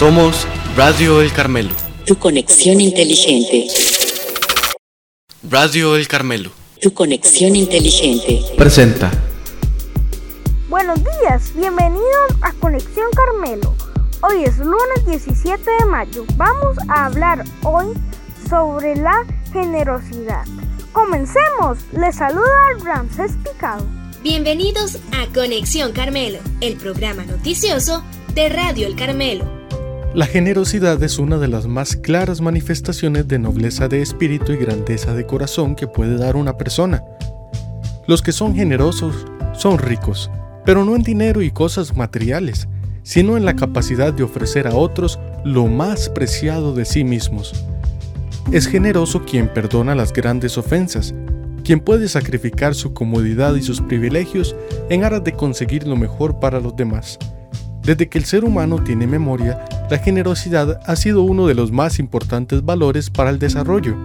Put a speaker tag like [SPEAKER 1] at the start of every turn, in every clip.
[SPEAKER 1] Somos Radio El Carmelo.
[SPEAKER 2] Tu conexión inteligente.
[SPEAKER 1] Radio El Carmelo.
[SPEAKER 2] Tu conexión inteligente.
[SPEAKER 1] Presenta.
[SPEAKER 3] Buenos días, bienvenidos a Conexión Carmelo. Hoy es lunes 17 de mayo. Vamos a hablar hoy sobre la generosidad. Comencemos. Les saluda Ramses Picado.
[SPEAKER 4] Bienvenidos a Conexión Carmelo, el programa noticioso de Radio El Carmelo.
[SPEAKER 5] La generosidad es una de las más claras manifestaciones de nobleza de espíritu y grandeza de corazón que puede dar una persona. Los que son generosos son ricos, pero no en dinero y cosas materiales, sino en la capacidad de ofrecer a otros lo más preciado de sí mismos. Es generoso quien perdona las grandes ofensas, quien puede sacrificar su comodidad y sus privilegios en aras de conseguir lo mejor para los demás. Desde que el ser humano tiene memoria, la generosidad ha sido uno de los más importantes valores para el desarrollo,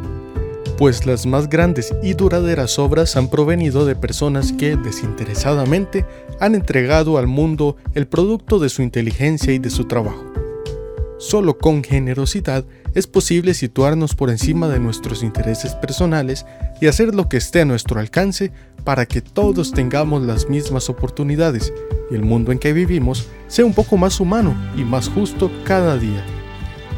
[SPEAKER 5] pues las más grandes y duraderas obras han provenido de personas que desinteresadamente han entregado al mundo el producto de su inteligencia y de su trabajo. Solo con generosidad es posible situarnos por encima de nuestros intereses personales y hacer lo que esté a nuestro alcance para que todos tengamos las mismas oportunidades y el mundo en que vivimos sea un poco más humano y más justo cada día.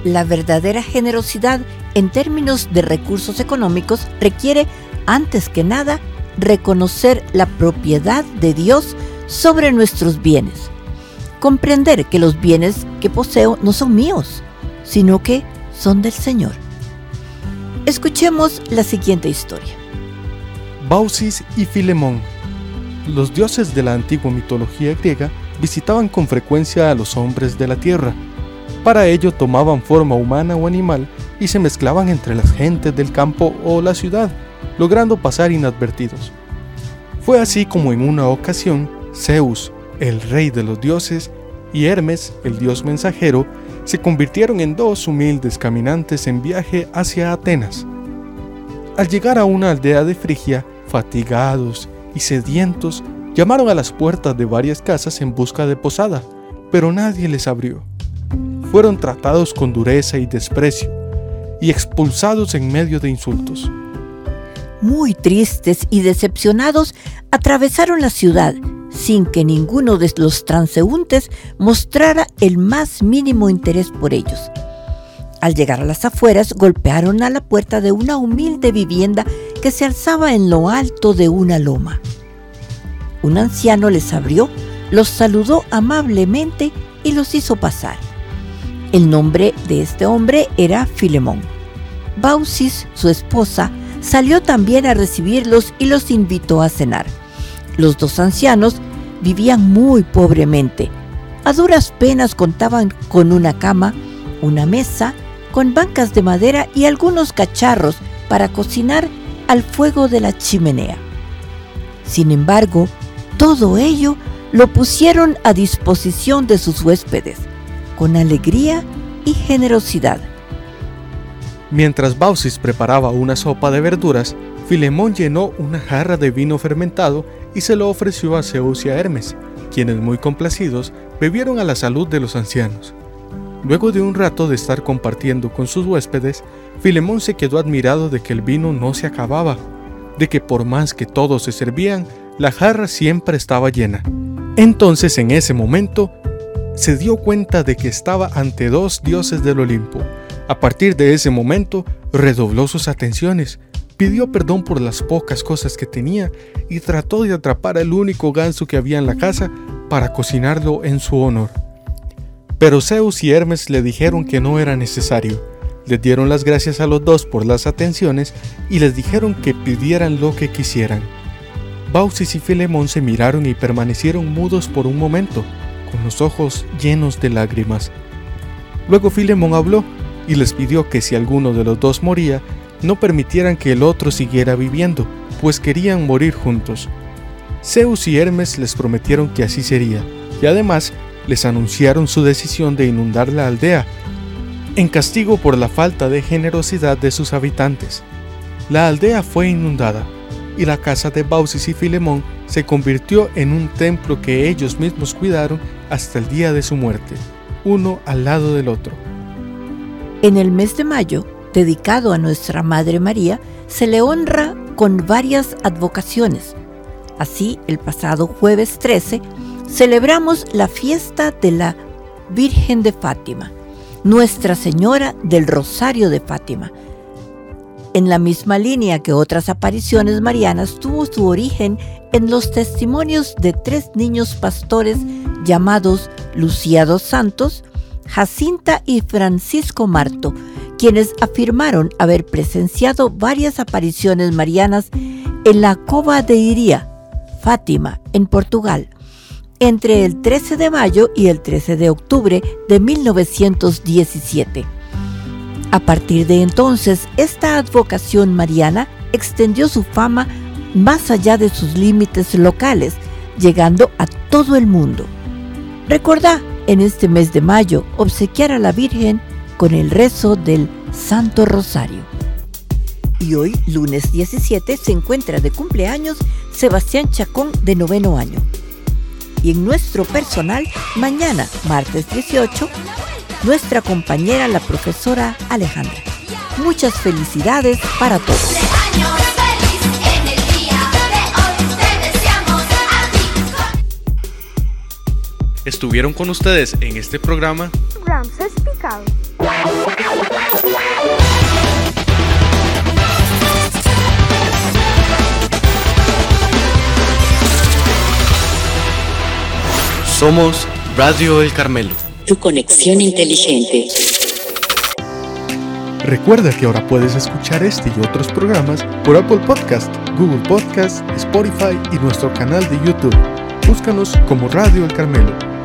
[SPEAKER 6] La verdadera generosidad en términos de recursos económicos requiere, antes que nada, reconocer la propiedad de Dios sobre nuestros bienes. Comprender que los bienes que poseo no son míos, sino que son del Señor. Escuchemos la siguiente historia.
[SPEAKER 5] Baucis y Filemón. Los dioses de la antigua mitología griega visitaban con frecuencia a los hombres de la tierra. Para ello tomaban forma humana o animal y se mezclaban entre las gentes del campo o la ciudad, logrando pasar inadvertidos. Fue así como en una ocasión Zeus, el rey de los dioses, y Hermes, el dios mensajero, se convirtieron en dos humildes caminantes en viaje hacia Atenas. Al llegar a una aldea de Frigia, fatigados y sedientos, llamaron a las puertas de varias casas en busca de posada, pero nadie les abrió. Fueron tratados con dureza y desprecio, y expulsados en medio de insultos.
[SPEAKER 6] Muy tristes y decepcionados, atravesaron la ciudad sin que ninguno de los transeúntes mostrara el más mínimo interés por ellos. Al llegar a las afueras, golpearon a la puerta de una humilde vivienda que se alzaba en lo alto de una loma. Un anciano les abrió, los saludó amablemente y los hizo pasar. El nombre de este hombre era Filemón. Baucis, su esposa, salió también a recibirlos y los invitó a cenar. Los dos ancianos vivían muy pobremente. A duras penas contaban con una cama, una mesa, con bancas de madera y algunos cacharros para cocinar al fuego de la chimenea. Sin embargo, todo ello lo pusieron a disposición de sus huéspedes, con alegría y generosidad.
[SPEAKER 5] Mientras Baucis preparaba una sopa de verduras, Filemón llenó una jarra de vino fermentado y se lo ofreció a Zeus y a Hermes, quienes muy complacidos bebieron a la salud de los ancianos. Luego de un rato de estar compartiendo con sus huéspedes, Filemón se quedó admirado de que el vino no se acababa, de que por más que todos se servían, la jarra siempre estaba llena. Entonces en ese momento se dio cuenta de que estaba ante dos dioses del Olimpo. A partir de ese momento redobló sus atenciones, pidió perdón por las pocas cosas que tenía y trató de atrapar al único ganso que había en la casa para cocinarlo en su honor. Pero Zeus y Hermes le dijeron que no era necesario. Les dieron las gracias a los dos por las atenciones y les dijeron que pidieran lo que quisieran. Baucis y Filemón se miraron y permanecieron mudos por un momento, con los ojos llenos de lágrimas. Luego Filemón habló y les pidió que si alguno de los dos moría, no permitieran que el otro siguiera viviendo, pues querían morir juntos. Zeus y Hermes les prometieron que así sería, y además les anunciaron su decisión de inundar la aldea, en castigo por la falta de generosidad de sus habitantes. La aldea fue inundada, y la casa de Baucis y Filemón se convirtió en un templo que ellos mismos cuidaron hasta el día de su muerte, uno al lado del otro.
[SPEAKER 6] En el mes de mayo, dedicado a nuestra Madre María, se le honra con varias advocaciones. Así, el pasado jueves 13, celebramos la fiesta de la Virgen de Fátima, Nuestra Señora del Rosario de Fátima. En la misma línea que otras apariciones marianas, tuvo su origen en los testimonios de tres niños pastores llamados Lucía dos Santos, Jacinta y Francisco Marto, quienes afirmaron haber presenciado varias apariciones marianas en la Cova de Iría, Fátima, en Portugal, entre el 13 de mayo y el 13 de octubre de 1917. A partir de entonces, esta advocación mariana extendió su fama más allá de sus límites locales, llegando a todo el mundo. Recordá en este mes de mayo obsequiar a la Virgen con el rezo del Santo Rosario. Y hoy, lunes 17, se encuentra de cumpleaños Sebastián Chacón de noveno año. Y en nuestro personal, mañana, martes 18, nuestra compañera la profesora Alejandra. Muchas felicidades para todos.
[SPEAKER 1] Estuvieron con ustedes en este programa
[SPEAKER 3] Ramses Picado.
[SPEAKER 1] Somos Radio El Carmelo.
[SPEAKER 2] Tu conexión inteligente.
[SPEAKER 5] Recuerda que ahora puedes escuchar este y otros programas por Apple Podcast, Google Podcast, Spotify y nuestro canal de YouTube. Búscanos como Radio El Carmelo.